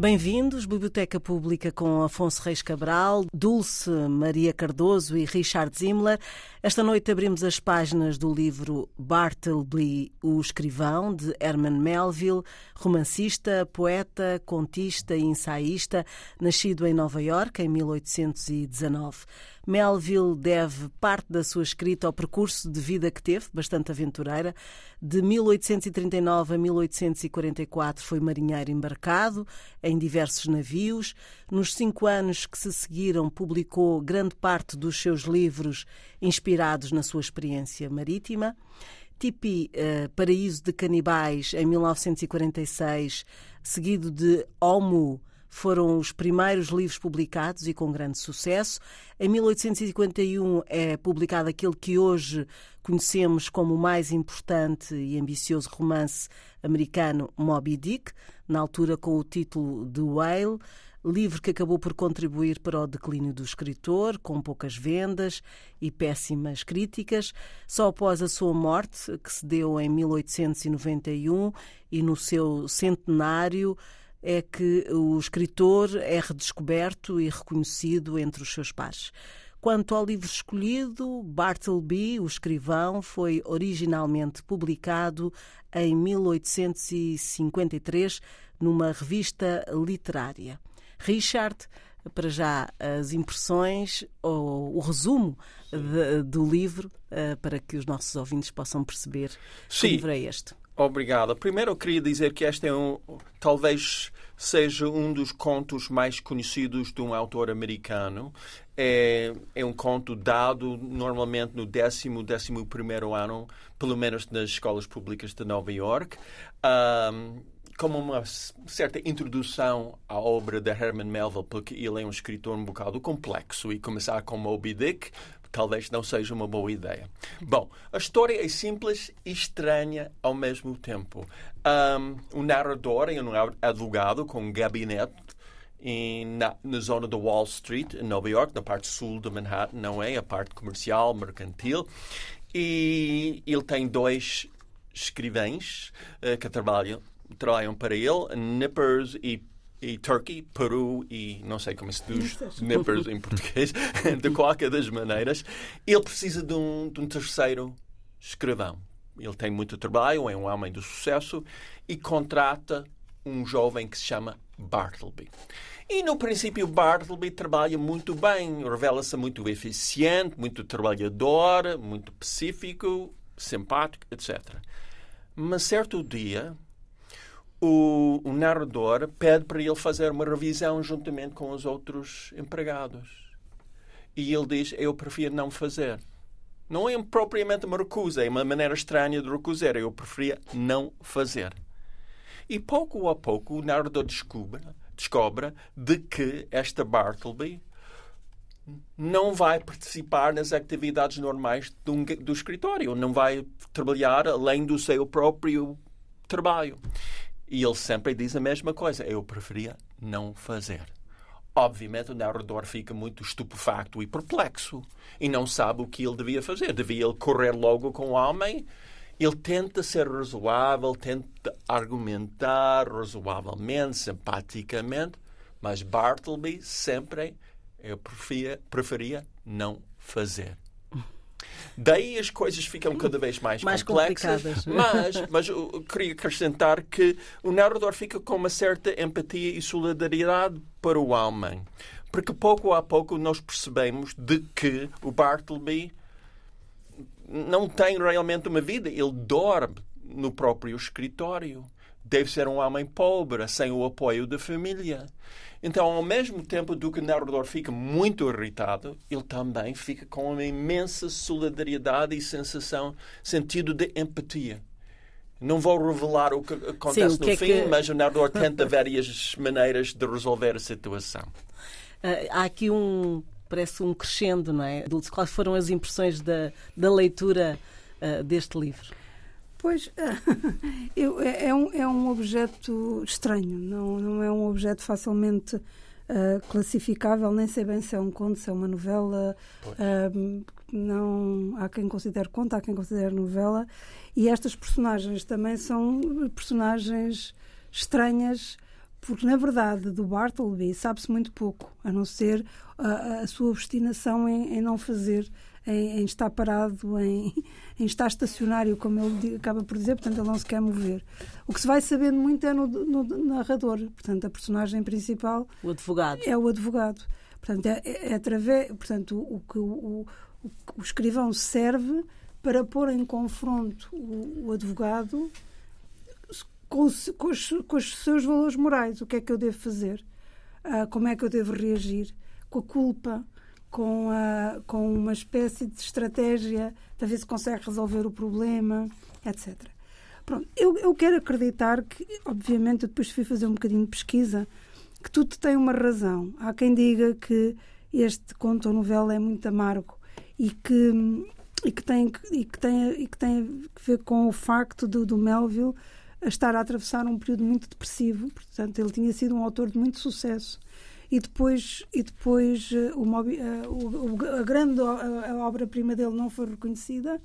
Bem-vindos, Biblioteca Pública com Afonso Reis Cabral, Dulce Maria Cardoso e Richard Zimmler. Esta noite abrimos as páginas do livro Bartleby, o Escrivão, de Herman Melville, romancista, poeta, contista e ensaísta, nascido em Nova York em 1819. Melville deve parte da sua escrita ao percurso de vida que teve, bastante aventureira. De 1839 a 1844 foi marinheiro embarcado em diversos navios. Nos cinco anos que se seguiram, publicou grande parte dos seus livros inspirados na sua experiência marítima. Tipi, uh, Paraíso de Canibais, em 1946, seguido de Homo, foram os primeiros livros publicados e com grande sucesso. Em 1851 é publicado aquele que hoje conhecemos como o mais importante e ambicioso romance americano, Moby Dick, na altura com o título de Whale livro que acabou por contribuir para o declínio do escritor, com poucas vendas e péssimas críticas. Só após a sua morte, que se deu em 1891 e no seu centenário, é que o escritor é redescoberto e reconhecido entre os seus pares. Quanto ao livro escolhido, Bartleby, o escrivão, foi originalmente publicado em 1853 numa revista literária. Richard, para já as impressões ou o resumo de, do livro uh, para que os nossos ouvintes possam perceber Sim. que livro é este. Obrigado. Primeiro eu queria dizer que este é um, talvez seja um dos contos mais conhecidos de um autor americano. É, é um conto dado normalmente no décimo, décimo primeiro ano, pelo menos nas escolas públicas de Nova York. Um, como uma certa introdução à obra de Herman Melville, porque ele é um escritor um bocado complexo e começar com Moby Dick talvez não seja uma boa ideia. Bom, a história é simples e estranha ao mesmo tempo. Um, o narrador é um advogado com um gabinete em, na, na, zona de Wall Street, em Nova York, na parte sul de Manhattan, não é? A parte comercial, mercantil. E ele tem dois escrivães uh, que trabalham, trabalham para ele, Nippers e e Turkey, Peru e não sei como se diz nippers em português, de qualquer das maneiras, ele precisa de um, de um terceiro escrivão. Ele tem muito trabalho, é um homem de sucesso e contrata um jovem que se chama Bartleby. E no princípio Bartleby trabalha muito bem, revela-se muito eficiente, muito trabalhador, muito pacífico, simpático, etc. Mas certo dia o, o narrador pede para ele fazer uma revisão juntamente com os outros empregados. E ele diz: Eu prefiro não fazer. Não é propriamente uma recusa, é uma maneira estranha de recusar. Eu preferia não fazer. E pouco a pouco o narrador descobre, descobre de que esta Bartleby não vai participar nas atividades normais do, do escritório, não vai trabalhar além do seu próprio trabalho. E ele sempre diz a mesma coisa. Eu preferia não fazer. Obviamente, o narrador fica muito estupefacto e perplexo e não sabe o que ele devia fazer. Devia ele correr logo com o homem? Ele tenta ser razoável, tenta argumentar razoavelmente, simpaticamente, mas Bartleby sempre eu preferia, preferia não fazer. Daí as coisas ficam cada vez mais, mais complexas. Mas, mas eu queria acrescentar que o narrador fica com uma certa empatia e solidariedade para o homem. Porque pouco a pouco nós percebemos de que o Bartleby não tem realmente uma vida. Ele dorme no próprio escritório. Deve ser um homem pobre, sem o apoio da família. Então, ao mesmo tempo do que o narrador fica muito irritado, ele também fica com uma imensa solidariedade e sensação, sentido de empatia. Não vou revelar o que acontece Sim, o que no é fim, que... mas o narrador tenta várias maneiras de resolver a situação. Uh, há aqui um, parece um crescendo, não é? Quais foram as impressões da, da leitura uh, deste livro? Pois, eu, é, é, um, é um objeto estranho, não, não é um objeto facilmente uh, classificável, nem sei bem se é um conto, se é uma novela. Uh, não há quem considere conto, há quem considere novela. E estas personagens também são personagens estranhas porque na verdade do Bartleby sabe-se muito pouco, a não ser a, a sua obstinação em, em não fazer, em, em, estar parado, em, em, estar estacionário, como ele acaba por dizer, portanto ele não se quer mover. O que se vai sabendo muito é no, no narrador, portanto a personagem principal o advogado. é o advogado. Portanto, é, é, é através, portanto o, que o, o, o, escrivão serve para pôr em confronto o, o advogado com, com, os, com, os, seus valores morais. O que é que eu devo fazer? Uh, como é que eu devo reagir? Com a culpa, com, a, com uma espécie de estratégia para ver se consegue resolver o problema, etc. Pronto, eu, eu quero acreditar que, obviamente, eu depois fui fazer um bocadinho de pesquisa, que tudo tem uma razão. Há quem diga que este conto ou novela é muito amargo e que, e que, tem, e que, tem, e que tem a ver com o facto do, do Melville estar a atravessar um período muito depressivo, portanto ele tinha sido um autor de muito sucesso e depois e depois eh, eh, o, o, a grande obra-prima dele não foi reconhecida,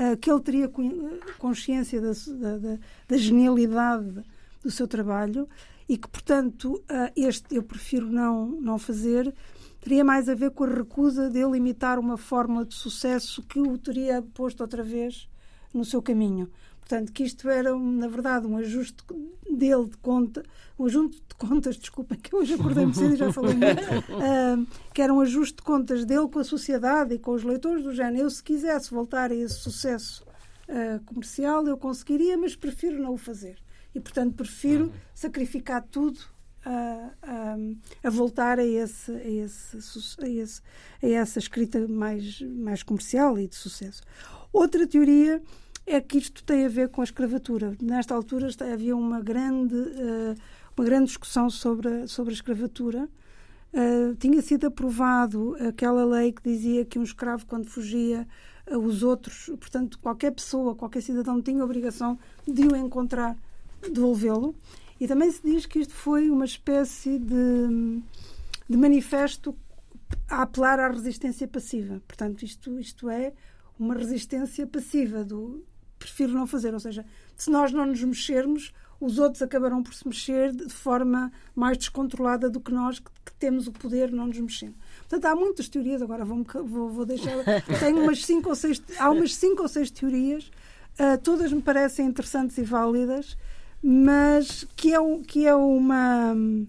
uh, que ele teria consciência da, da, da, genialidade do seu trabalho e que portanto este eu prefiro não não fazer teria mais a ver com a recusa dele imitar uma fórmula de sucesso que o teria posto outra vez no seu caminho. Portanto, que isto era, na verdade, um ajuste dele de conta, um ajuste de contas, desculpem, que hoje acordei-me cedo e já falei muito, uh, que era um ajuste de contas dele com a sociedade e com os leitores do género. Eu, se quisesse voltar a esse sucesso uh, comercial, eu conseguiria, mas prefiro não o fazer. E, portanto, prefiro uhum. sacrificar tudo a, a, a, voltar a, esse, a, esse, a, esse, a essa escrita mais, mais comercial e de sucesso. Outra teoria é que isto tem a ver com a escravatura. Nesta altura havia uma grande, uh, uma grande discussão sobre a, sobre a escravatura. Uh, tinha sido aprovado aquela lei que dizia que um escravo, quando fugia, uh, os outros, portanto, qualquer pessoa, qualquer cidadão tinha a obrigação de o encontrar, devolvê-lo. E também se diz que isto foi uma espécie de, de manifesto a apelar à resistência passiva. Portanto, isto, isto é uma resistência passiva do, prefiro não fazer. Ou seja, se nós não nos mexermos, os outros acabarão por se mexer de forma mais descontrolada do que nós, que, que temos o poder não nos mexendo. Portanto, há muitas teorias, agora vou, vou, vou deixar. Tenho umas cinco ou seis, há umas cinco ou seis teorias, uh, todas me parecem interessantes e válidas, mas que é, que é uma. Um,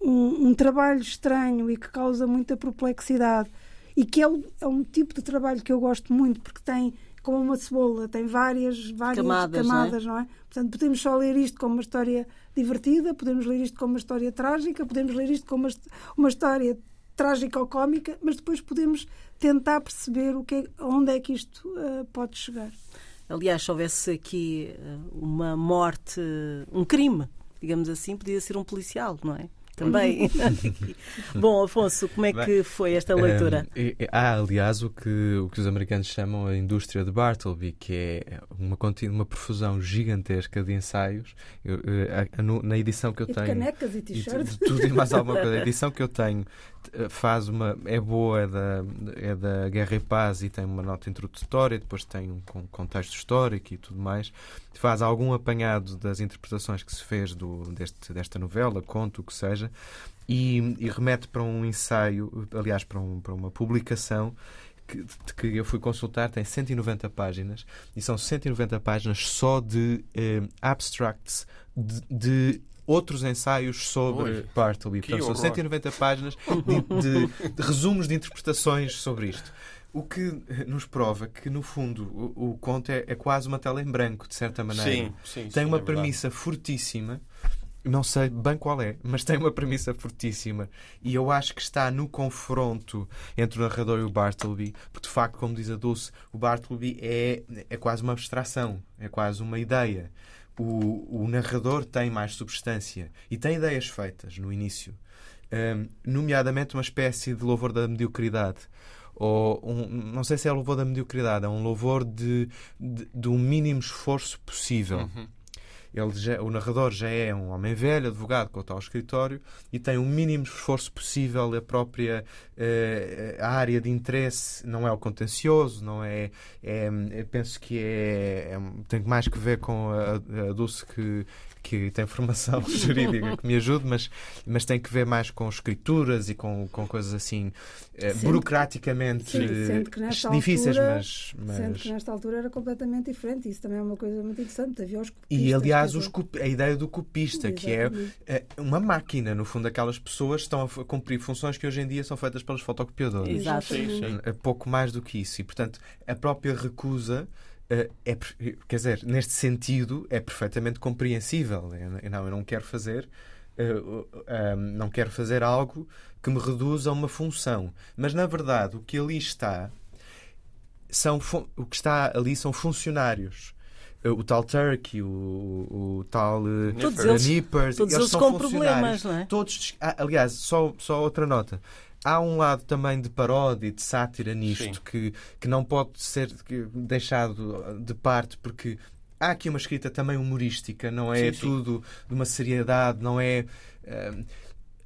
um, trabalho estranho e que causa muita perplexidade e que é, é um tipo de trabalho que eu gosto muito porque tem como uma cebola, tem várias, várias camadas, camadas não, é? não, é? Portanto, podemos só ler isto como uma história divertida, podemos ler isto como uma história trágica, podemos ler isto como uma, uma história trágica ou cómica, mas depois podemos tentar perceber o que é, onde é que isto uh, pode chegar. Aliás, se houvesse aqui eh, uma morte, um crime, digamos assim, podia ser um policial, não é? Também. Bom, Afonso, como é que foi esta leitura? Um, há, aliás, o que, o que os americanos chamam a indústria de Bartleby, que é uma, uma profusão gigantesca de ensaios. Eu, eu, na edição que eu e tenho. canecas e t-shirts. Tudo e mais alguma coisa. A edição que eu tenho faz uma é boa é da é da Guerra e Paz e tem uma nota introdutória depois tem um contexto histórico e tudo mais. Faz algum apanhado das interpretações que se fez do deste desta novela conto o que seja e, e remete para um ensaio aliás para, um, para uma publicação que, que, eu fui consultar tem 190 páginas e são 190 páginas só de eh, abstracts de, de outros ensaios sobre Bartleby. Portanto, são 190 páginas de, de, de, resumos de interpretações sobre isto. O que nos prova que, no fundo, o, o conto é, é, quase uma tela em branco, de certa maneira. Sim, sim, Tem sim, uma é premissa fortíssima não sei bem qual é, mas tem uma premissa fortíssima. E eu acho que está no confronto entre o narrador e o Bartleby, porque de facto, como diz a Dulce, o Bartleby é, é quase uma abstração, é quase uma ideia o, o narrador tem mais substância e tem ideias feitas no início, um, nomeadamente uma espécie de louvor da mediocridade. Ou um, não sei se é louvor da mediocridade, é um louvor de, de, de um mínimo esforço possível. Uhum. Ele já, o narrador já é um homem velho, advogado, com o tal escritório e tem o mínimo esforço possível. A própria uh, área de interesse não é o contencioso, não é. é penso que é, é, tem mais que ver com a, a Dulce que, que tem formação jurídica que me ajude, mas, mas tem que ver mais com escrituras e com, com coisas assim eh, Sendo burocraticamente eh, que difíceis, altura- mas, mas... Sendo que nesta altura era completamente diferente. Isso também é uma coisa muito interessante. Havia os E copistas, aliás, quer os a ideia do copista, que é eh, uma máquina, no fundo, aquelas pessoas estão a cumprir funções que hoje em dia são feitas pelos fotocopiadores. Exato. Sim, sim. É pouco mais do que isso. E, portanto, a própria recusa. Eh, É, quer dizer, neste sentido, é perfeitamente compreensível. Eu não, eu não quero fazer, eh, não quero fazer algo que me reduza a uma função. Mas, na verdade, o que ali está, são, o que está ali são funcionários. Eh, O tal Turkey, o, o tal Todos eh, eles- Nippers, todos eles com problemas, não é? Todos, ah, aliás, só, só outra nota. Há um lado também de paródia, de sátira nisto, Sim. que, que não pode ser deixado de parte, porque há aqui uma escrita também humorística, não é Sim, sim. tudo de uma seriedade, não é. ah,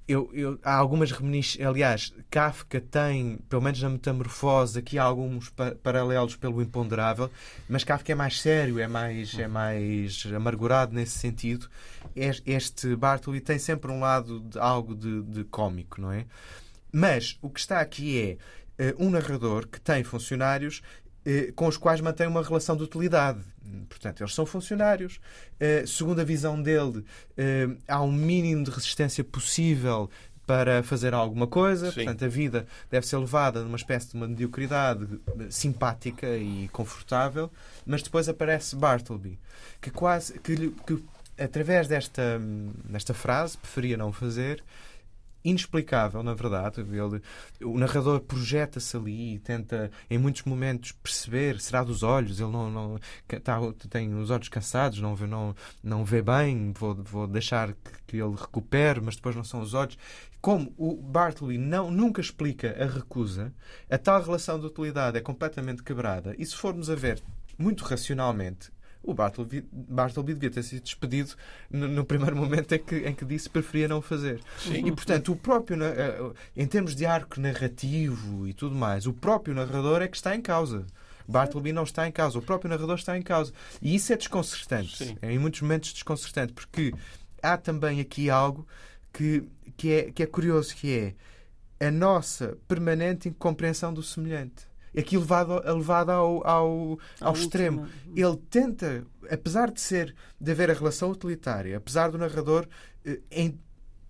eu, eu- há algumas reminiscências. Aliás, Kafka tem, pelo menos na Metamorfose, aqui há alguns pa- paralelos pelo imponderável, mas Kafka é mais sério, é mais, é mais amargurado nesse sentido. Es- Este Bartley tem sempre um lado de algo de, de cómico, não é? Mas o que está aqui é eh, um narrador que tem funcionários eh, com os quais mantém uma relação de utilidade. Portanto, eles são funcionários. Eh, segundo a visão dele, há um mínimo de resistência possível para fazer alguma coisa. Sim. Portanto, a vida deve ser levada numa espécie de uma mediocridade simpática e confortável. Mas depois aparece Bartleby, que quase que, que através desta, desta frase, preferia não fazer, inexplicável, na verdade. Ele, o narrador projeta-se ali e tenta, em muitos momentos, perceber. Será dos olhos? Ele não, não tá, tem os olhos cansados, não vê, não, não vê bem. Vou, vou deixar que, que ele recupere, mas depois não são os olhos. Como o Bartley não, nunca explica a recusa, a tal relação de utilidade é completamente quebrada. E se formos a ver muito racionalmente, o Bartleby, Bartleby devia ter sido despedido no, no primeiro momento em que, em que disse que preferia não fazer. Sim. E, portanto, o próprio, eh, em termos de arco narrativo e tudo mais, o próprio narrador é que está em causa. Bartleby não está em causa, o próprio narrador está em causa. E isso é desconcertante. Sim. É em muitos momentos desconcertante, porque há também aqui algo que, que, é, que é curioso, que é a nossa permanente incompreensão do semelhante. Aqui levado, levado ao, ao, ao última. extremo. Ele tenta, apesar de ser de haver a relação utilitária, apesar do narrador eh, em-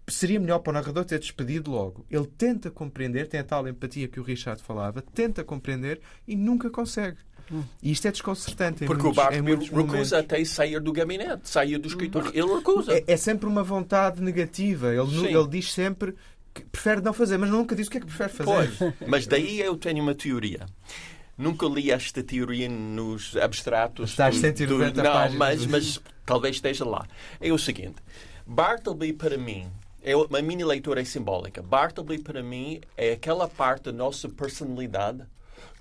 seria melhor para o narrador ter despedido logo. Ele tenta compreender, tem a tal empatia que o Richard falava, tenta compreender e nunca consegue. E isto é desconcertante. em Porque o muitos- muitos momentos. recusa até sair do gabinete, sair do escritório. Ele recusa. É, é sempre uma vontade negativa. Ele, ele diz sempre prefere não fazer, mas nunca diz o que é que prefere fazer. Pois, mas daí eu tenho uma teoria. Nunca li esta teoria nos abstratos. Estás do- 190 do, Não, páginas. mas, mas talvez esteja lá. É o seguinte: Bartleby, para mim, é uma mini leitura é simbólica. Bartleby, para mim, é aquela parte da nossa personalidade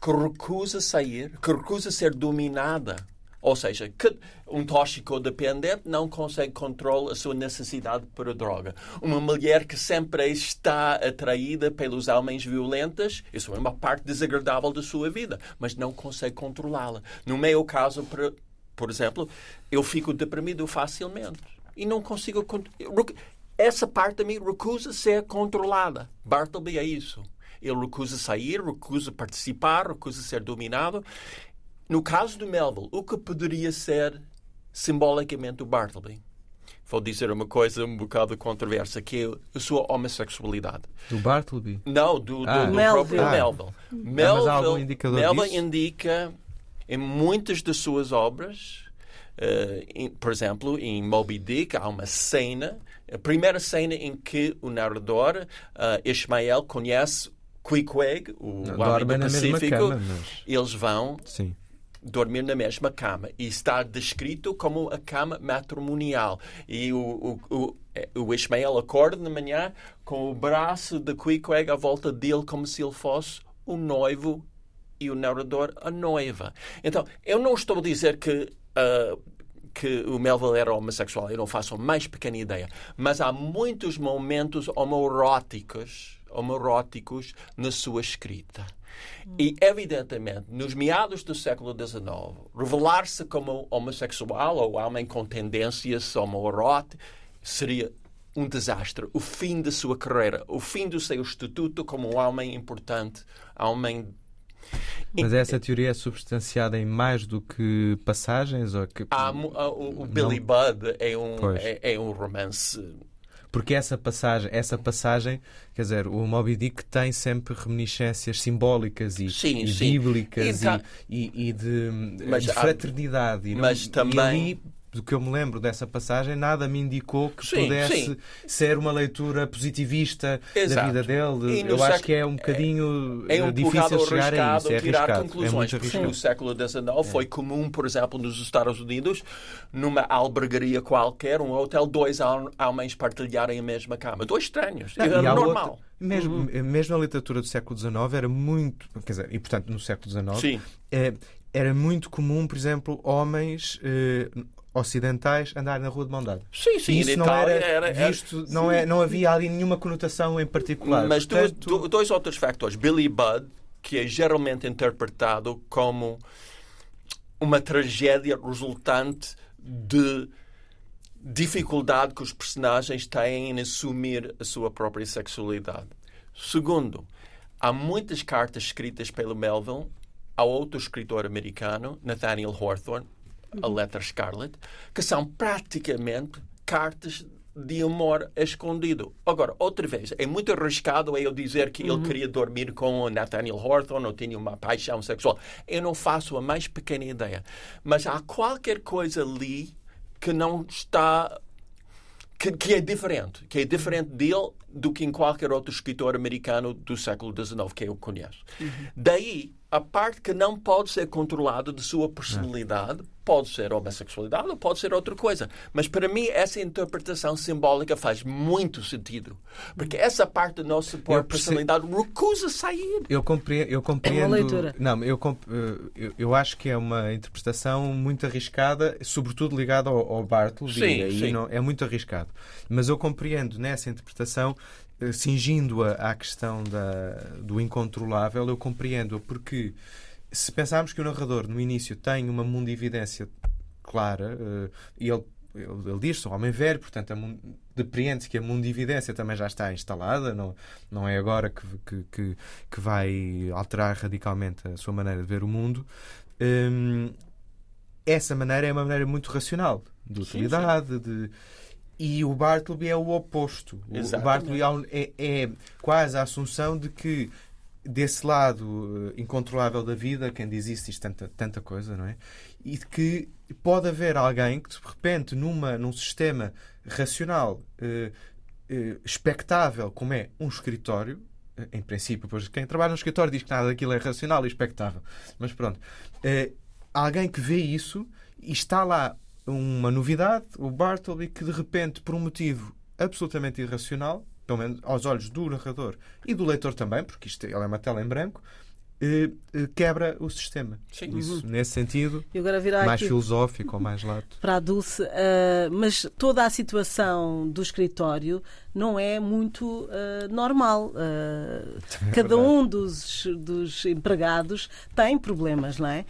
que recusa sair, que recusa ser dominada. Ou seja, que um toxicodependente não consegue controlar a sua necessidade para droga. Uma mulher que sempre está atraída pelos homens violentos, isso é uma parte desagradável da sua vida, mas não consegue controlá-la. No meu caso, por, por exemplo, eu fico deprimido facilmente e não consigo. con- Essa parte de mim recusa ser controlada. Bartleby é isso. Ele recusa sair, recusa participar, recusa ser dominado. No caso do Melville, o que poderia ser simbolicamente o Bartleby? Vou dizer uma coisa um bocado controversa, que é a sua homossexualidade. Do Bartleby. Não, do, do, Ah. do Melville. próprio Ah. Melville. Melville disso? indica em muitas de suas obras, eh, em- por exemplo, em Moby Dick, há uma cena, a primeira cena em que o narrador, eh, Ismael, conhece Queequeg, o homem do Pacífico. cama, mas... Eles vão Sim. Dormir na mesma cama e está descrito como a cama matrimonial. E o, o, o, o Ismael acorda de manhã com o braço de Queequeg à volta dele como se ele fosse o noivo e o narrador a noiva. Então, eu não estou a dizer que ah, que o Melville era homossexual, eu não faço a mais pequena ideia. Mas há muitos momentos homoeróticos homoróticos na sua escrita. E, evidentemente, nos meados do século XIX, revelar-se como homossexual ou homem com tendências homoeróticas seria um desastre, o fim da sua carreira, o fim do seu estatuto como um homem importante, homem mas essa teoria é substanciada em mais do que passagens? Ou que... Ah, o, o Billy Não... Budd é um, é, é, um romance. Porque essa passagem, essa passagem, quer dizer, o Moby Dick tem sempre reminiscências simbólicas e, sim, e sim. bíblicas então, e, e, de, de fraternidade. E não, mas também. Do que eu me lembro dessa passagem, nada me indicou que sim, pudesse sim. ser uma leitura positivista Exato. da vida dele. Eu acho que é um bocadinho é, é um eh, difícil chegar a isso. É tirar arriscado. conclusões. É porque no século XIX é. foi comum, por exemplo, nos Estados Unidos, numa albergaria qualquer, um hotel, dois homens partilharem a mesma cama. Dois estranhos. Não, era normal. Outra, mesmo, uhum. mesmo na literatura do século XIX era muito. Quer dizer, e portanto no século XIX. É, era muito comum, por exemplo, homens eh, ocidentais andarem na rua de mão dada. Sim, sim. isso não era, era visto, era, não, é, não havia ali nenhuma conotação em particular. Mas Portanto... dois, dois outros factores. Billy Budd, que é geralmente interpretado como uma tragédia resultante de dificuldade que os personagens têm em assumir a sua própria sexualidade. Segundo, há muitas cartas escritas pelo Melville ao outro escritor americano, Nathaniel Hawthorne, a letra Scarlet, que são praticamente cartas de amor escondido. Agora, outra vez, é muito arriscado eu dizer que uhum. ele queria dormir com o Nathaniel Hawthorne ou tinha uma paixão sexual. Eu não faço a mais pequena ideia. Mas há qualquer coisa ali que não está que, que, é diferente, que é diferente dele do que em qualquer outro escritor americano do século XIX que eu conheço. Uhum. Daí, a parte que não pode ser controlada de sua personalidade pode ser homossexualidade ou pode ser outra coisa. Mas para mim, essa interpretação simbólica faz muito sentido. Porque essa parte da nossa personalidade recusa sair. Eu compreendo. Eu compreendo é uma leitura. Não, eu, eu, eu, acho que é uma interpretação muito arriscada, sobretudo ligada ao, ao Bartles. Sim, e sim. Não, é muito arriscado. Mas eu compreendo nessa interpretação cingindo-a à questão da, do incontrolável, eu compreendo-a porque se pensarmos que o narrador no início tem uma mundividência clara, e ele, ele, ele diz sou homem velho, portanto depreende-se que a mundividência também já está instalada, não, não é agora que, que, que, que vai alterar radicalmente a sua maneira de ver o mundo. Um, essa maneira é uma maneira muito racional, de utilidade, sim, sim. de e o Bartleby é o oposto. Exatamente. O Bartleby é, é, quase a assunção de que desse lado eh, incontrolável da vida, quem diz isso diz tanta, tanta coisa, não é? E de que pode haver alguém que, de repente, numa, num sistema racional, eh, eh, expectável, como é um escritório, eh, em princípio, pois quem trabalha no escritório diz que nada daquilo é racional e expectável. Mas pronto, eh, alguém que vê isso e está lá uma novidade, o Bartleby, que de repente, por um motivo absolutamente irracional, pelo menos aos olhos do narrador e do leitor também, porque isto é uma tela em branco, quebra o sistema. Sim. Isso, uhum. nesse sentido, mais filosófico ou mais lato. Para a Dulce, uh, mas toda a situação do escritório não é muito uh, normal. Uh, é cada um dos, dos empregados tem problemas, não é?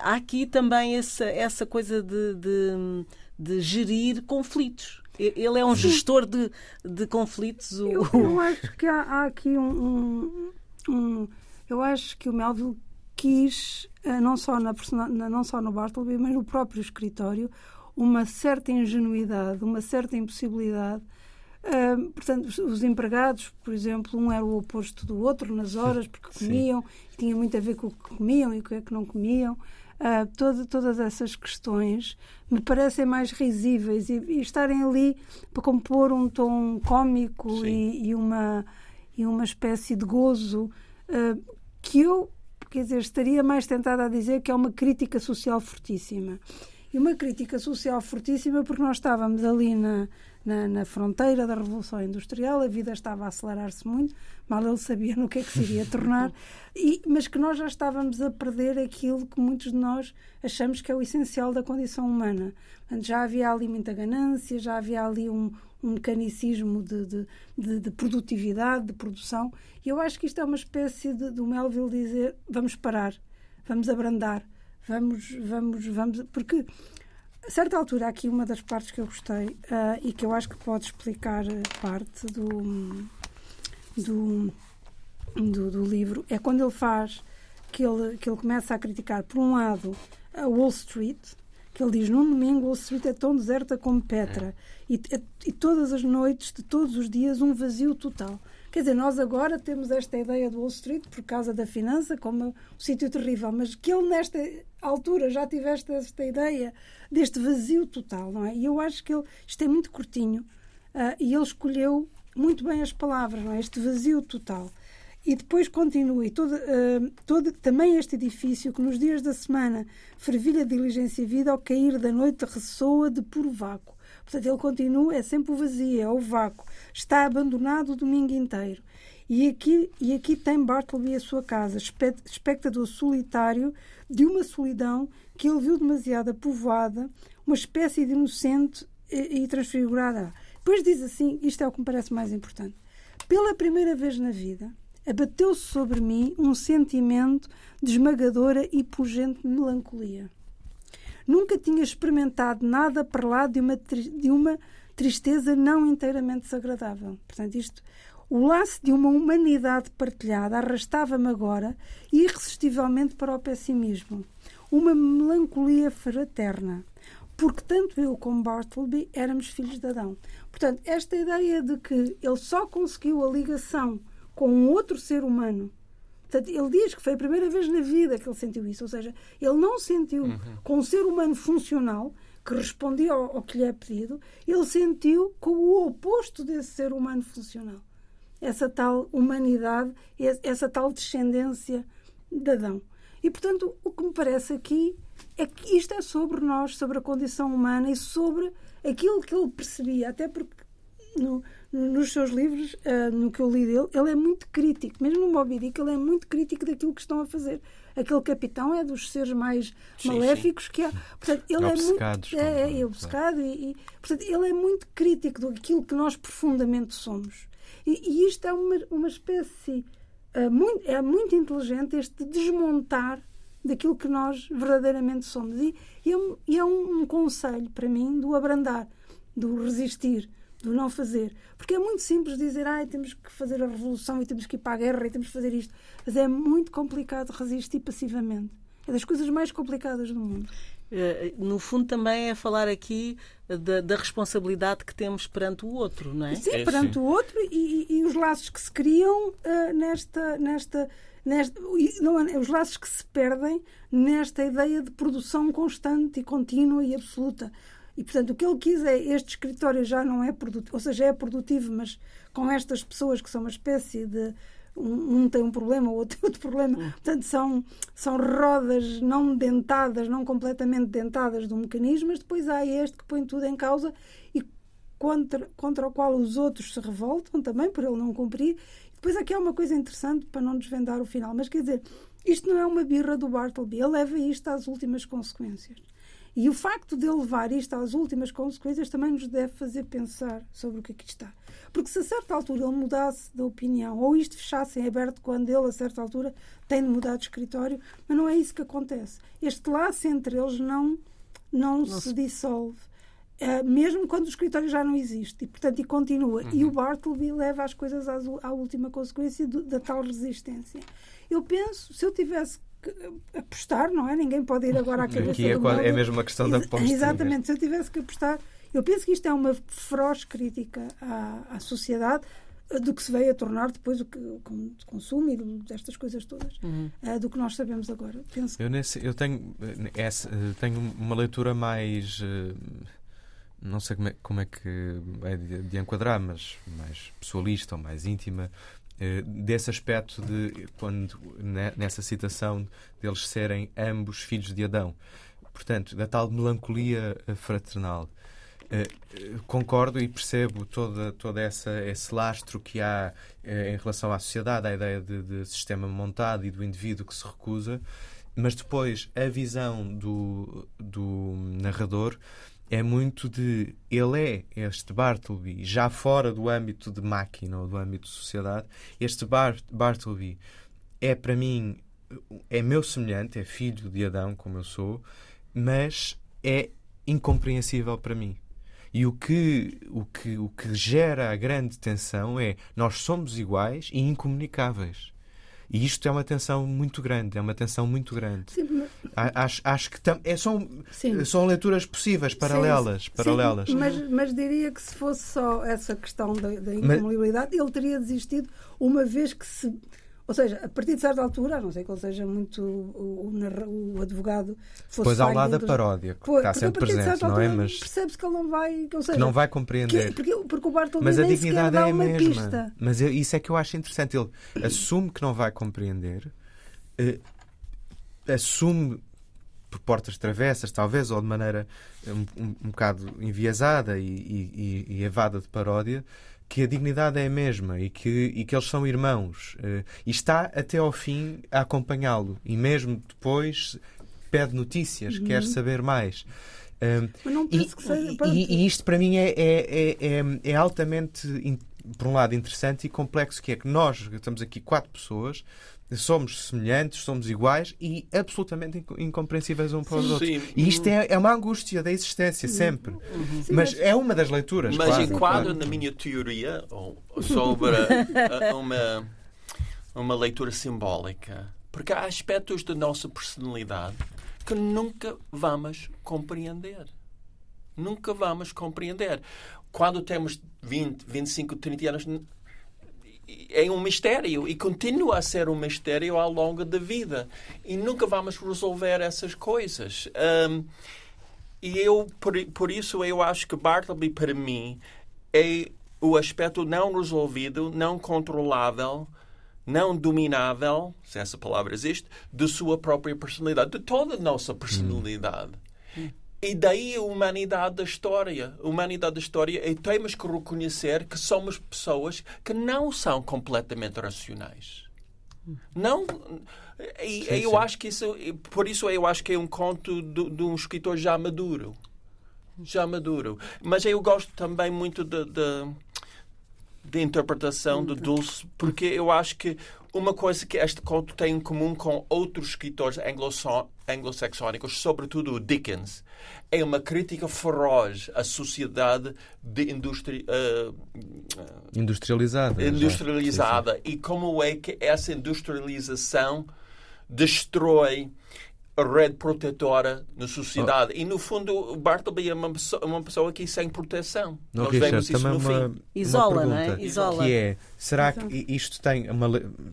Há aqui também essa, essa coisa de, de, de gerir conflitos. Ele é um gestor de, de conflitos. Eu, eu acho que há, há aqui um, um, um eu acho que o Melville quis, eh, não só, na, não só no Bartleby, mas no próprio escritório, uma certa ingenuidade, uma certa impossibilidade. Uh, portanto, os empregados, por exemplo, um era o oposto do outro nas horas, porque comiam, e tinha muito a ver com o que comiam e o que é que não comiam. Uh, todo, todas essas questões me parecem mais risíveis e, e estarem ali para compor um tom cómico e, e, uma, e uma espécie de gozo que eu, quer dizer, estaria mais tentada a dizer que é uma crítica social fortíssima. E uma crítica social fortíssima porque nós estávamos ali na, na, na, fronteira da Revolução Industrial, a vida estava a acelerar-se muito, mal ele sabia no que é que se iria tornar, e, mas que nós já estávamos a perder aquilo que muitos de nós achamos que é o essencial da condição humana. Portanto, já havia ali muita ganância, já havia ali um, um mecanicismo de, de, de, de, produtividade, de produção, e eu acho que isto é uma espécie de, do Melville dizer vamos parar, vamos abrandar, vamos, vamos, vamos, porque a certa altura, aqui uma das partes que eu gostei uh, e que eu acho que pode explicar parte do, do, do, do, livro é quando ele faz que ele, que ele começa a criticar, por um lado, a Wall Street, que ele diz: num domingo, Wall Street é tão deserta como Petra, é. e, e todas as noites, de todos os dias, um vazio total. Quer dizer, nós agora temos esta ideia do Wall Street por causa da finança como um sítio terrível, mas que ele nesta altura já tiveste esta ideia deste vazio total, não é? E eu acho que ele, isto é muito curtinho, uh, e ele escolheu muito bem as palavras, não é? Este vazio total. E depois continua, e todo, uh, todo, também este edifício que nos dias da semana fervilha diligência e vida, ao cair da noite ressoa de puro vácuo. Portanto, ele continua, é sempre o vazio, é o vácuo. Está abandonado o domingo inteiro. E aqui, e aqui tem Bartleby a sua casa, espectador solitário de uma solidão que ele viu demasiado povoada, uma espécie de inocente e, e transfigurada. Depois diz assim: isto é o que me parece mais importante. Pela primeira vez na vida, abateu-se sobre mim um sentimento de esmagadora e pungente melancolia. Nunca tinha experimentado nada para lá de uma, de uma tristeza não inteiramente desagradável. Portanto, isto, o laço de uma humanidade partilhada arrastava-me agora irresistivelmente para o pessimismo. Uma melancolia fraterna. Porque tanto eu como Bartleby éramos filhos de Adão. Portanto, esta ideia de que ele só conseguiu a ligação com um outro ser humano Portanto, ele diz que foi a primeira vez na vida que ele sentiu isso. Ou seja, ele não sentiu uhum. com um ser humano funcional que respondia ao, ao, que lhe é pedido, ele sentiu com o oposto desse ser humano funcional. Essa tal humanidade, essa tal descendência de Adão. E, portanto, o que me parece aqui é que isto é sobre nós, sobre a condição humana e sobre aquilo que ele percebia. Até porque no, nos seus livros, uh, no que eu li dele, ele é muito crítico. Mesmo no Moby Dick, ele é muito crítico daquilo que estão a fazer. Aquele capitão é dos seres mais sim, maléficos sim. que há. Portanto, ele é muito. É, é, é obcecado e, e, portanto, ele é muito crítico daquilo que nós profundamente somos. E, e isto é uma, uma espécie. Uh, muito, é muito inteligente este desmontar daquilo que nós verdadeiramente somos. E, e é, um, é um, um conselho para mim do abrandar, do resistir do não fazer. Porque é muito simples dizer, ah, temos que fazer a revolução e temos que ir para a guerra e temos que fazer isto. Mas é muito complicado resistir passivamente. É das coisas mais complicadas do mundo. Eh, no fundo, também é falar aqui da, da, responsabilidade que temos perante o outro, não é? Sim, é, perante sim. o outro e, e, os laços que se criam uh, nesta. nesta Nesta, não, é, os laços que se perdem nesta ideia de produção constante e contínua e absoluta. E, portanto, o que ele quis é este escritório já não é produtivo, ou seja, é produtivo, mas com estas pessoas que são uma espécie de. Um, um tem um problema, o outro tem outro problema. Hum. Portanto, são, são rodas não dentadas, não completamente dentadas do mecanismo, mas depois há este que põe tudo em causa e contra, contra o qual os outros se revoltam também, por ele não cumprir. Depois aqui há uma coisa interessante para não desvendar o final, mas quer dizer, isto não é uma birra do Bartleby, ele leva isto às últimas consequências. E o facto de levar isto às últimas consequências também nos deve fazer pensar sobre o que aqui está. Porque se a certa altura ele mudasse de opinião, ou isto fechasse em aberto quando ele, a certa altura, tem de mudar de escritório, mas não é isso que acontece. Este laço entre eles não, não, se, se dissolve. Uh, mesmo quando o escritório já não existe e portanto e continua uhum. e o Bartleby leva as coisas às, à última consequência do, da tal resistência eu penso se eu tivesse apostar, não é? Ninguém pode ir agora à cabeça Aqui é, do é mesmo uma questão da aposta. Exatamente. Se eu tivesse que apostar, eu penso que isto é uma feroz crítica à, à sociedade eh, do que se veio a tornar depois o que o consumo e destas coisas todas uhum. uh, do que nós sabemos agora. Penso eu, nesse, eu tenho, eh, essa, tenho uma leitura mais não sei como é, como é que é de, de, enquadrar, mas mais pessoalista ou mais íntima eh, desse aspecto de quando nessa citação deles serem ambos filhos de Adão. Portanto, da tal melancolia eh, fraternal. Uh, concordo e percebo todo toda essa, esse lastro que há em relação à sociedade, a ideia de, de, sistema montado e do indivíduo que se recusa, mas depois a visão do, do narrador é muito de ele é este Bartleby já fora do âmbito de máquina ou do âmbito de sociedade este Bart, Bartleby é para mim é meu semelhante é filho de Adão como eu sou mas é incompreensível para mim e o que, o que, o que gera a grande tensão é nós somos iguais e incomunicáveis. E isto é uma tensão muito grande, é uma tensão muito grande. Sim. Acho, acho que tam, é, são, são leituras possíveis, paralelas. Sim, paralelas. Sim, mas, mas diria que se fosse só essa questão da, da incomunicabilidade, mas... ele teria desistido uma vez que se ou seja, a partir de certa altura, a não ser que ele seja muito o, o, o advogado fosse Pois há lá da paródia, que está sempre presente, não é? Mas percebe-se que ele não vai, ou seja, que não vai compreender. Que, porque, porque o Bartolomeu mas a dignidade é a mesma. Pista. Mas isso é que eu acho interessante. Ele assume que não vai compreender, eh, assume por portas travessas, talvez, ou de maneira um, um, um bocado enviesada e, e, e evada de paródia, que a dignidade é a mesma e que, e que eles são irmãos. Uh, e está até ao fim a acompanhá-lo. E mesmo depois pede notícias, uhum. quer saber mais. Uh, e, seja, e, e, isto para mim é, é, é, é, altamente, por um lado, interessante e complexo, que é que nós, estamos aqui quatro pessoas, somos semelhantes, somos iguais e absolutamente incompreensíveis um para os outros. Sim. E isto é, é uma angústia da existência, sempre. Uhum. Sim, mas, mas, é uma das leituras. Mas claro, enquadra claro. na minha teoria sobre uma, uma leitura simbólica. Porque há aspectos da nossa personalidade que nunca vamos compreender. Nunca vamos compreender. Quando temos 20, 25, 30 anos, é um mistério e continua a ser um mistério ao longo da vida. E nunca vamos resolver essas coisas. Um, e eu, por, por isso, eu acho que Bartleby, para mim, é o aspecto não resolvido, não controlável, não dominável, se essa palavra existe, de sua própria personalidade, de toda a nossa personalidade. Hum. E daí a humanidade da história. A humanidade da história é temos que reconhecer que somos pessoas que não são completamente racionais. Não. E sim, eu sim. acho que isso. Por isso eu acho que é um conto de, de, um escritor já maduro. Já maduro. Mas eu gosto também muito de, de, de interpretação de Dulce, porque eu acho que uma coisa que este conto tem em comum com outros escritores anglo-saxónicos, sobretudo o Dickens, é uma crítica feroz à sociedade de indústria, uh, industrializada. industrializada e como é que essa industrialização destrói rede protetora na sociedade. Oh. E, no fundo, Bartleby é uma pessoa, uma pessoa aqui sem proteção. Não, Nós Richard, vemos isso também no uma, fim. Isola, uma não é? Isola. Que é, será que isto tem, uma,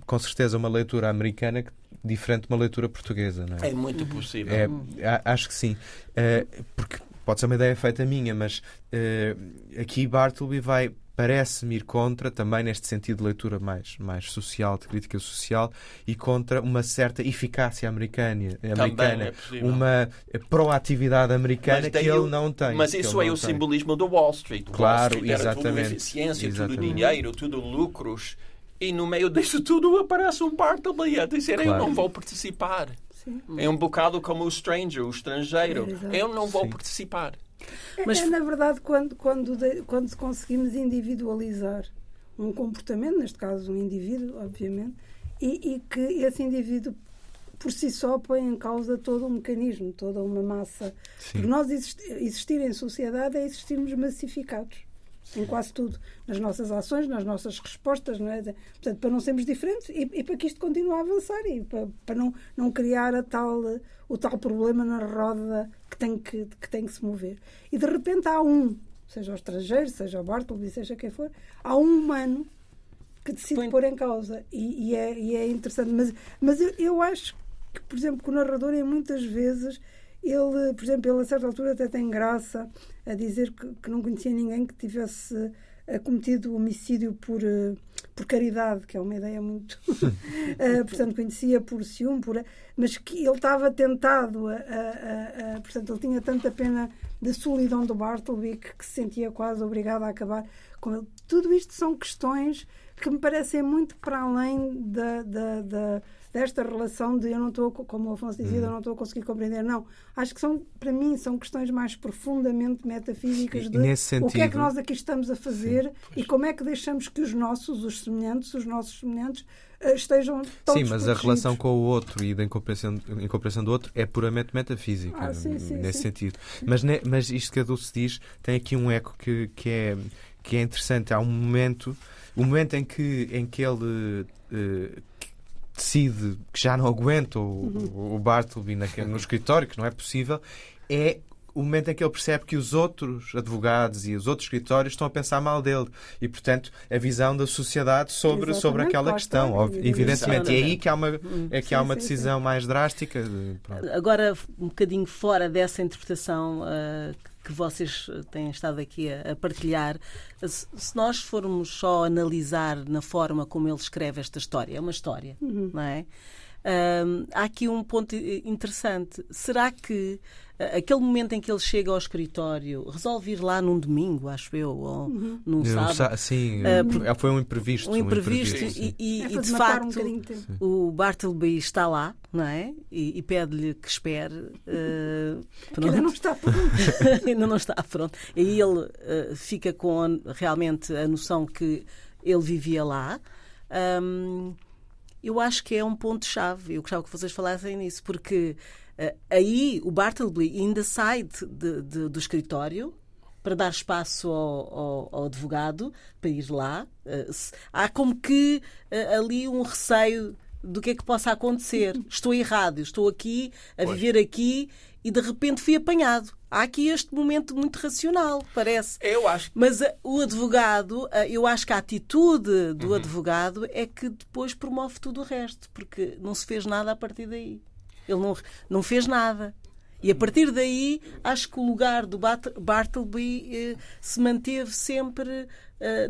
com certeza, uma leitura americana diferente de uma leitura portuguesa, não é? É muito possível. É, acho que sim. Uh, porque pode ser uma ideia feita minha, mas uh, aqui Bartleby vai parece-me ir contra, também neste sentido de leitura mais, mais social, de crítica social, e contra uma certa eficácia americana, americana é uma proatividade americana que ele não tem. Mas isso é o tem. simbolismo do Wall Street. claro, Wall Street exatamente. tudo eficiência, exatamente. tudo dinheiro, tudo lucros, e no meio disso tudo aparece um Bartleby a dizer claro. eu não vou participar. Sim. É um bocado como o stranger, o estrangeiro. É, eu não vou Sim. participar. Mas... É, na verdade, quando, quando, quando conseguimos individualizar um comportamento, neste caso um indivíduo, obviamente, e, e, que esse indivíduo por si só põe em causa todo um mecanismo, toda uma massa. Sim. Porque nós existir, existir em sociedade é existirmos massificados em quase tudo, nas nossas ações, nas nossas respostas, não é? Portanto, para não sermos diferentes e, e, para que isto continue a avançar e para, para não, não criar a tal, o tal problema na roda que tem que, que tem que se mover. E de repente há um, seja o estrangeiro, seja o Bartleby, seja quem for, há um humano que decide Põe... pôr em causa e, e, é, e é interessante. Mas, mas eu, eu acho que, por exemplo, que o narrador é muitas vezes ele, por exemplo, ele a certa altura até tem graça a dizer que, que não conhecia ninguém que tivesse uh, cometido homicídio por, uh, por caridade, que é uma ideia muito. uh, portanto, conhecia por ciúme, por, mas que ele estava tentado, a, a, a, portanto, ele tinha tanta pena da solidão do Bartleby que, que se sentia quase obrigado a acabar com ele. Tudo isto são questões que me parecem muito para além da, da, da desta relação de eu não estou, como o Afonso dizia, hum. eu não estou a conseguir compreender. Não. Acho que são, para mim, são questões mais profundamente metafísicas de sentido, o que é que nós aqui estamos a fazer sim, e como é que deixamos que os nossos, os semelhantes, os nossos semelhantes, eh, estejam todos Sim, mas a relação com o outro e da incompreensão, incompreensão do outro é puramente metafísica, ah, sim, sim, nesse sentido. Mas, ne, mas isto que a Dulce diz tem aqui um eco que, que, é, que é interessante. Há um momento, o momento em que, em que ele uh, decide que já não aguenta o, uhum. o Bartleby no escritório, que não é possível, é o momento em que ele percebe que os outros advogados e os outros escritórios estão a pensar mal dele e, portanto, a visão da sociedade sobre, sobre aquela questão, evidentemente. E é aí que há uma, hum. é que há uma decisão mais drástica. Pronto. Agora, um bocadinho fora dessa interpretação uh, que vocês têm estado aqui a, a partilhar, se nós formos só analisar na forma como ele escreve esta história, é uma história, uhum. não é? Um, há aqui um ponto interessante. Será que aquele momento em que ele chega ao escritório, resolve ir lá num domingo, acho eu, ou uhum. num sábado. Sim, uh, foi um imprevisto. Um imprevisto, um imprevisto e, e, é e, de facto um o Bartleby está lá, não é? E, e pede-lhe que espere. Uh, ainda não está pronto. ainda não está pronto. E aí ele uh, fica com realmente a noção que ele vivia lá. Um, eu acho que é um ponto-chave. Eu gostava que vocês falassem nisso, porque uh, aí o Bartleby ainda sai de, de, do escritório para dar espaço ao, ao, ao advogado para ir lá. Uh, se, há como que uh, ali um receio do que é que possa acontecer. Estou errado, estou aqui a viver aqui e de repente fui apanhado. Há aqui este momento muito racional, parece. Eu acho. Mas uh, o advogado, uh, eu acho que a atitude do uhum. advogado é que depois promove tudo o resto, porque não se fez nada a partir daí. Ele não, não fez nada. E a partir daí, acho que o lugar do Bartleby uh, se manteve sempre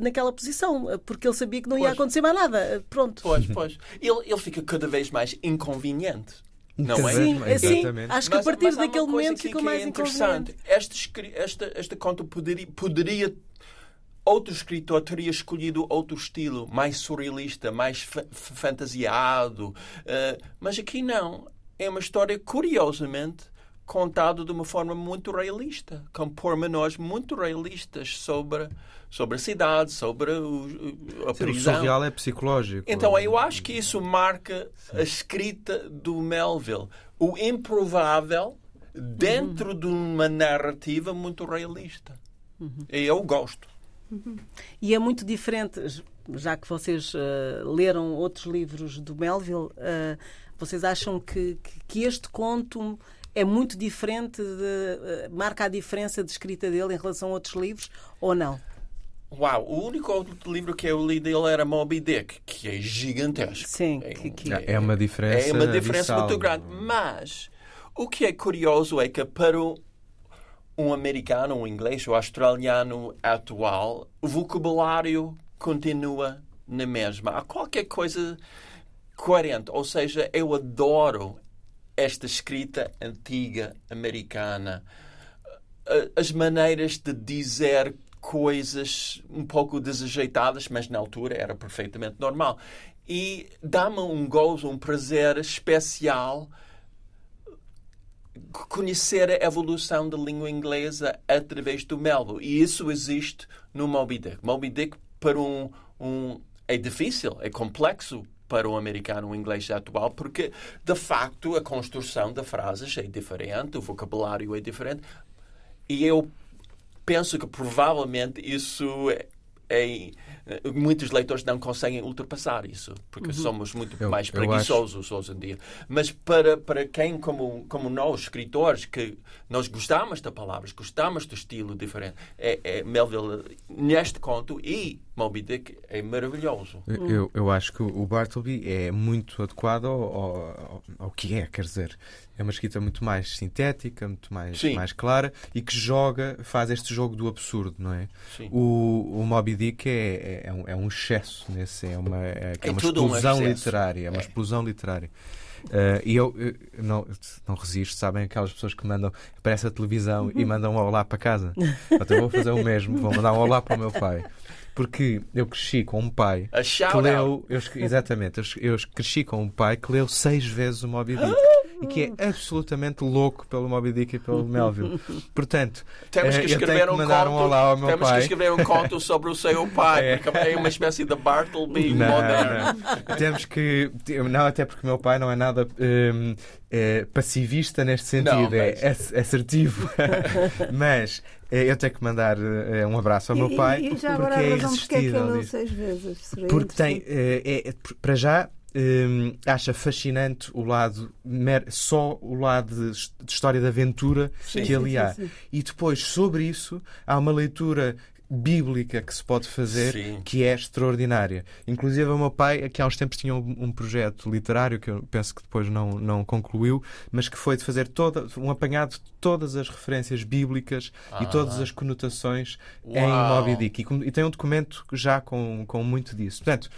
naquela posição, porque ele sabia que não pois. ia acontecer mais nada. Pronto. Pois, pois. Ele, ele fica cada vez mais inconveniente. Não é? Sim, é sim. Acho que a partir mas, mas daquele momento ficou é mais interessante. Esta, esta, esta conta poderia, poderia outro escritor teria escolhido outro estilo, mais surrealista, mais fantasiado. Uh, mas aqui não. É uma história, curiosamente, contada de uma forma muito realista, com pormenores muito realistas sobre sobre a cidade, sobre o, a Sim, prisão. O surreal é psicológico. Então, eu acho que isso marca Sim. a escrita do Melville. O improvável dentro uhum. de uma narrativa muito realista. Uhum. E eu gosto. Uhum. E é muito diferente, já que vocês uh, leram outros livros do Melville, uh, vocês acham que, que, que, este conto é muito diferente, de, uh, marca a diferença de escrita dele em relação a outros livros ou não? Uau, o único outro livro que eu li dele era Moby Dick, que é gigantesco. Sim, é, que, que é, uma diferença. É uma diferença muito grande. Mas o que é curioso é que para um americano, um inglês, um australiano atual, o vocabulário continua na mesma. Há qualquer coisa coerente. Ou seja, eu adoro esta escrita antiga americana. As maneiras de dizer coisas um pouco desajeitadas, mas na altura era perfeitamente normal. E dá-me um gozo, um prazer especial conhecer a evolução da língua inglesa através do Melville. E isso existe no Moby Dick. Moby Dick, para um, um é difícil, é complexo para o americano o inglês atual, porque, de facto, a construção de frases é diferente, o vocabulário é diferente. E eu penso que provavelmente isso é, é, muitos leitores não conseguem ultrapassar isso, porque uhum. somos muito eu, mais preguiçosos acho... hoje em dia. Mas para, para quem, como, como nós, escritores, que nós gostamos de palavras, gostamos do estilo diferente, é, é Melville, neste conto, e Moby Dick é maravilhoso. Eu, eu acho que o Bartleby é muito adequado ao, ao, ao que é, quer dizer, é uma escrita muito mais sintética, muito mais, mais clara e que joga, faz este jogo do absurdo, não é? Sim. O, o Moby Dick é, é, um, é um excesso nesse, é uma, é, é uma explosão um literária, é uma explosão literária. Uh, e eu, eu, não, não resisto, sabem? Aquelas pessoas que mandam, aparece a televisão e mandam um olá para casa. Então eu vou fazer o mesmo, vou mandar um olá para o meu pai. Porque eu cresci com um pai que leu. Eu, exatamente, eu, eu cresci com um pai que leu seis vezes o Moby Dick e que é absolutamente louco pelo Moby Dick e pelo Melville. Portanto, temos que escrever um conto, um olá ao meu temos pai. que escrever um conto sobre o seu pai, é. porque é uma espécie de Bartleby não, moderno. Não. Temos que. Não, até porque o meu pai não é nada. Um, é, passivista neste sentido, não, é mas... é assertivo. mas é, eu tenho que mandar uh, um abraço ao meu pai. E, e já agora porque a razão é porque é que ele seis vezes. Porque tem, é, é, para já, um, acha fascinante o lado só o lado de, de história de aventura sim, que ali sim, há sim, e depois sobre isso há uma leitura bíblica que se pode fazer Sim. que é extraordinária. Inclusive o meu pai aqui há uns tempos tinha um, um, projeto literário que eu penso que depois não, não concluiu, mas que foi de fazer toda, um apanhado de todas as referências bíblicas ah. e todas as conotações Uau. em Moby Dick. E, e, tem um documento já com, com muito disso. Portanto,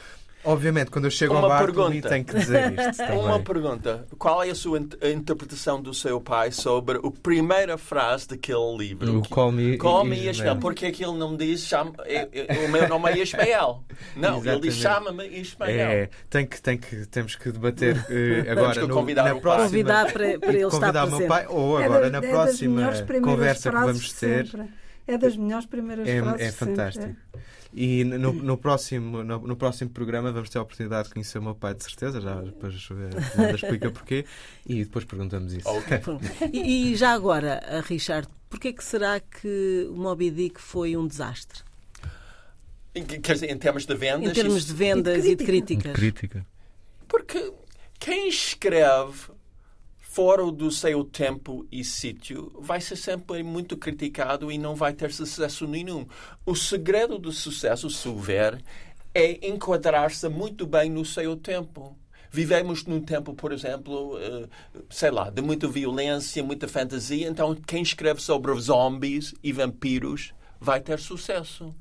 Obviamente, quando eu chego uma ao bar, pergunta. tenho que dizer isto também. Uma pergunta. Qual é a sua interpretação do seu pai sobre a primeira frase daquele livro? O Call Me, Call me Ismael. Porque é que ele não diz chama, é, é, o meu nome é Ismael? Não, Exatamente. ele diz chama-me Ismael. É, tem que, tem que, temos que debater uh, agora que no, na próxima... Convidar para, para ele estar presente. meu pai, ou é agora é da, na próxima conversa que vamos ter. Sempre. É das melhores primeiras é, frases. É fantástico. Sempre. E no, no, próximo, no, no, próximo programa vamos ter a oportunidade de conhecer o meu pai, de certeza. Já depois a explica porquê. E depois perguntamos isso. Okay. e, e, já agora, Richard, porquê que será que o Moby Dick foi um desastre? Quer dizer, em termos de vendas? Em termos de vendas e de, críticas. De crítica. Porque quem escreve fora do seu tempo e sítio, vai ser sempre muito criticado e não vai ter sucesso nenhum. O segredo do sucesso, se houver, é enquadrar-se muito bem no seu tempo. Vivemos num tempo, por exemplo, eh, sei lá, de muita violência, muita fantasia, então quem escreve sobre zombies e vampiros vai ter sucesso.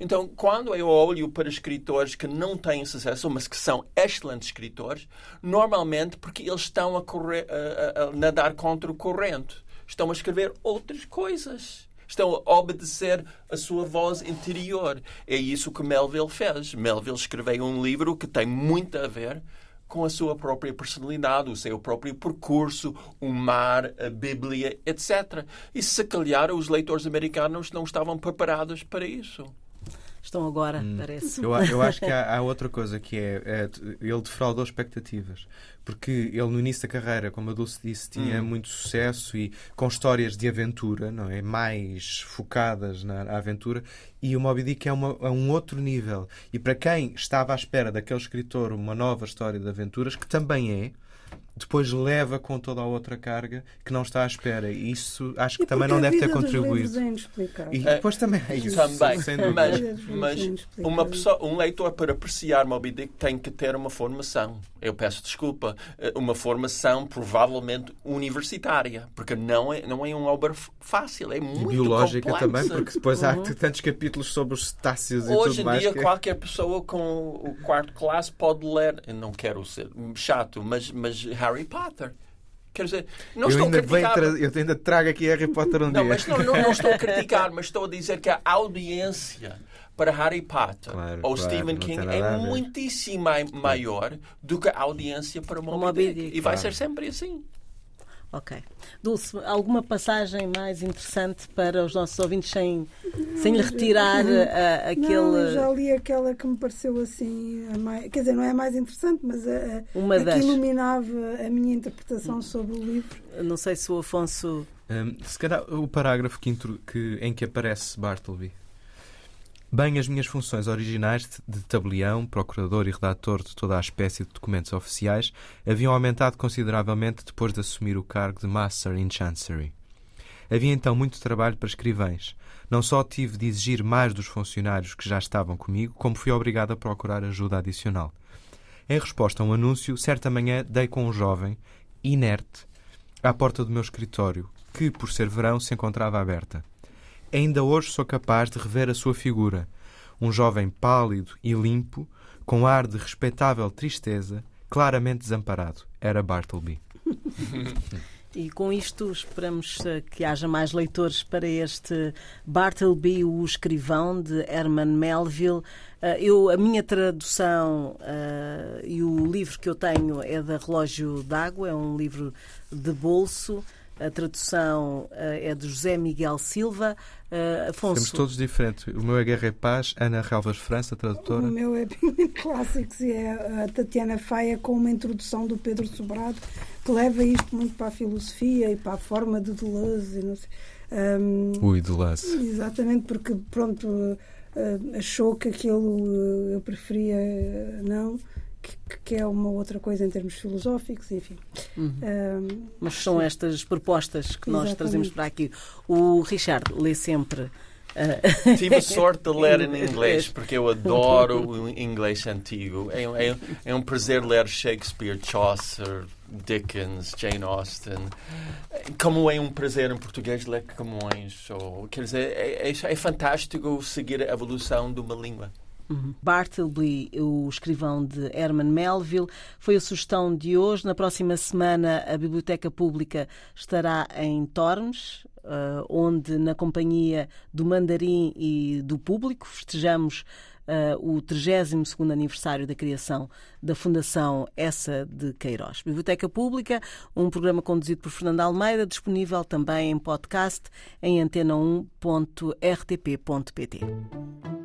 Então, quando eu olho para escritores que não têm sucesso, mas que são excelentes escritores, normalmente porque eles estão a, correr, a, a, nadar contra o corrente, estão a escrever outras coisas estão a obedecer a sua voz interior. É isso que Melville fez. Melville escreveu um livro que tem muito a ver com a sua própria personalidade, o seu próprio percurso, o mar, a Bíblia, etc. E se calhar os leitores americanos não estavam preparados para isso estão agora, hum. parece. Eu, eu, acho que há, há, outra coisa que é, é, ele defraudou expectativas. Porque ele no início da carreira, como a Dulce disse, tinha hum. muito sucesso e com histórias de aventura, não é? Mais focadas na, na aventura. E o Moby Dick é, uma, é um outro nível. E para quem estava à espera daquele escritor uma nova história de aventuras, que também é, depois leva com toda a outra carga que não está à espera. E isso acho que também não deve ter contribuído. É e depois também é isso. Também. Mas, mas uma pessoa, um leitor para apreciar Moby Dick tem que ter uma formação. Eu peço desculpa. Eh, uma formação provavelmente universitária. Porque não é, não é um obra fácil. É muito e biológica complexa. também, porque depois há uhum. tantos capítulos sobre os cetáceos e Hoje tudo mais. Hoje em dia, que... qualquer pessoa com o quarto classe pode ler. Eu não quero ser chato, mas, mas Harry Potter. Quer dizer, não eu estou ainda a criticar... Eu ainda trago aqui Harry Potter um não, dia. Mas não, não, não, estou a criticar, mas estou a dizer que a audiência para Harry Potter claro, ou claro, Stephen King é muitíssimo maior do que a audiência para Moby Dick. E vai ser sempre assim. Ok. Dulce, alguma passagem mais interessante para os nossos ouvintes sem, sem lhe retirar uh, aquele. Não, já li aquela que me pareceu assim. Mais, quer dizer, não é a mais interessante, mas a, Uma a das... que iluminava a minha interpretação sobre o livro. Não sei se o Afonso. Um, se calhar o parágrafo que, que, em que aparece Bartleby. Bem, as minhas funções originais de tabelião, procurador e redator de toda a espécie de documentos oficiais haviam aumentado consideravelmente depois de assumir o cargo de Master in Chancery. Havia então muito trabalho para escrivães. Não só tive de exigir mais dos funcionários que já estavam comigo, como fui obrigado a procurar ajuda adicional. Em resposta a um anúncio, certa manhã dei com um jovem, inerte, à porta do meu escritório, que, por ser verão, se encontrava aberta. Ainda hoje sou capaz de rever a sua figura. Um jovem pálido e limpo, com ar de respeitável tristeza, claramente desamparado. Era Bartleby. E com isto esperamos eh, que haja mais leitores para este Bartleby, o escrivão de Herman Melville. Eh, eu, a minha tradução uh, e o livro que eu tenho é da Relógio d'Água, é um livro de bolso. A tradução uh, é de José Miguel Silva. Uh, Afonso. Temos todos diferentes. O meu é Guerra e Paz, Ana Relvas França, tradutora. O meu é Pigment Clássicos e é a Tatiana Faia com uma introdução do Pedro Sobrado que leva isto muito para a filosofia e para a forma de Deleuze. E não sei. Um, Ui, Deleuze. Exatamente, porque pronto, uh, achou que aquilo uh, eu preferia não que, que, é uma outra coisa em termos filosóficos, enfim. Uhum. Um, Mas são sim. estas propostas que nós trazemos para aqui. O Richard lê sempre. Uh... Tive a sorte de ler em inglês, porque eu adoro o inglês antigo. É, é, é um prazer ler Shakespeare, Chaucer, Dickens, Jane Austen. Como é um prazer em português ler Camões. Ou, quer dizer, é, é, é fantástico seguir a evolução de uma língua. Uhum. Bartleby, o escrivão de Herman Melville, foi a sugestão de hoje. Na próxima semana, a Biblioteca Pública estará em Tormes, uh, onde, na companhia do Mandarim e do público, festejamos Uh, o 32 aniversário da criação da Fundação Essa de Queiroz. Biblioteca Pública, um programa conduzido por Fernando Almeida, disponível também em podcast em antena1.rtp.pt.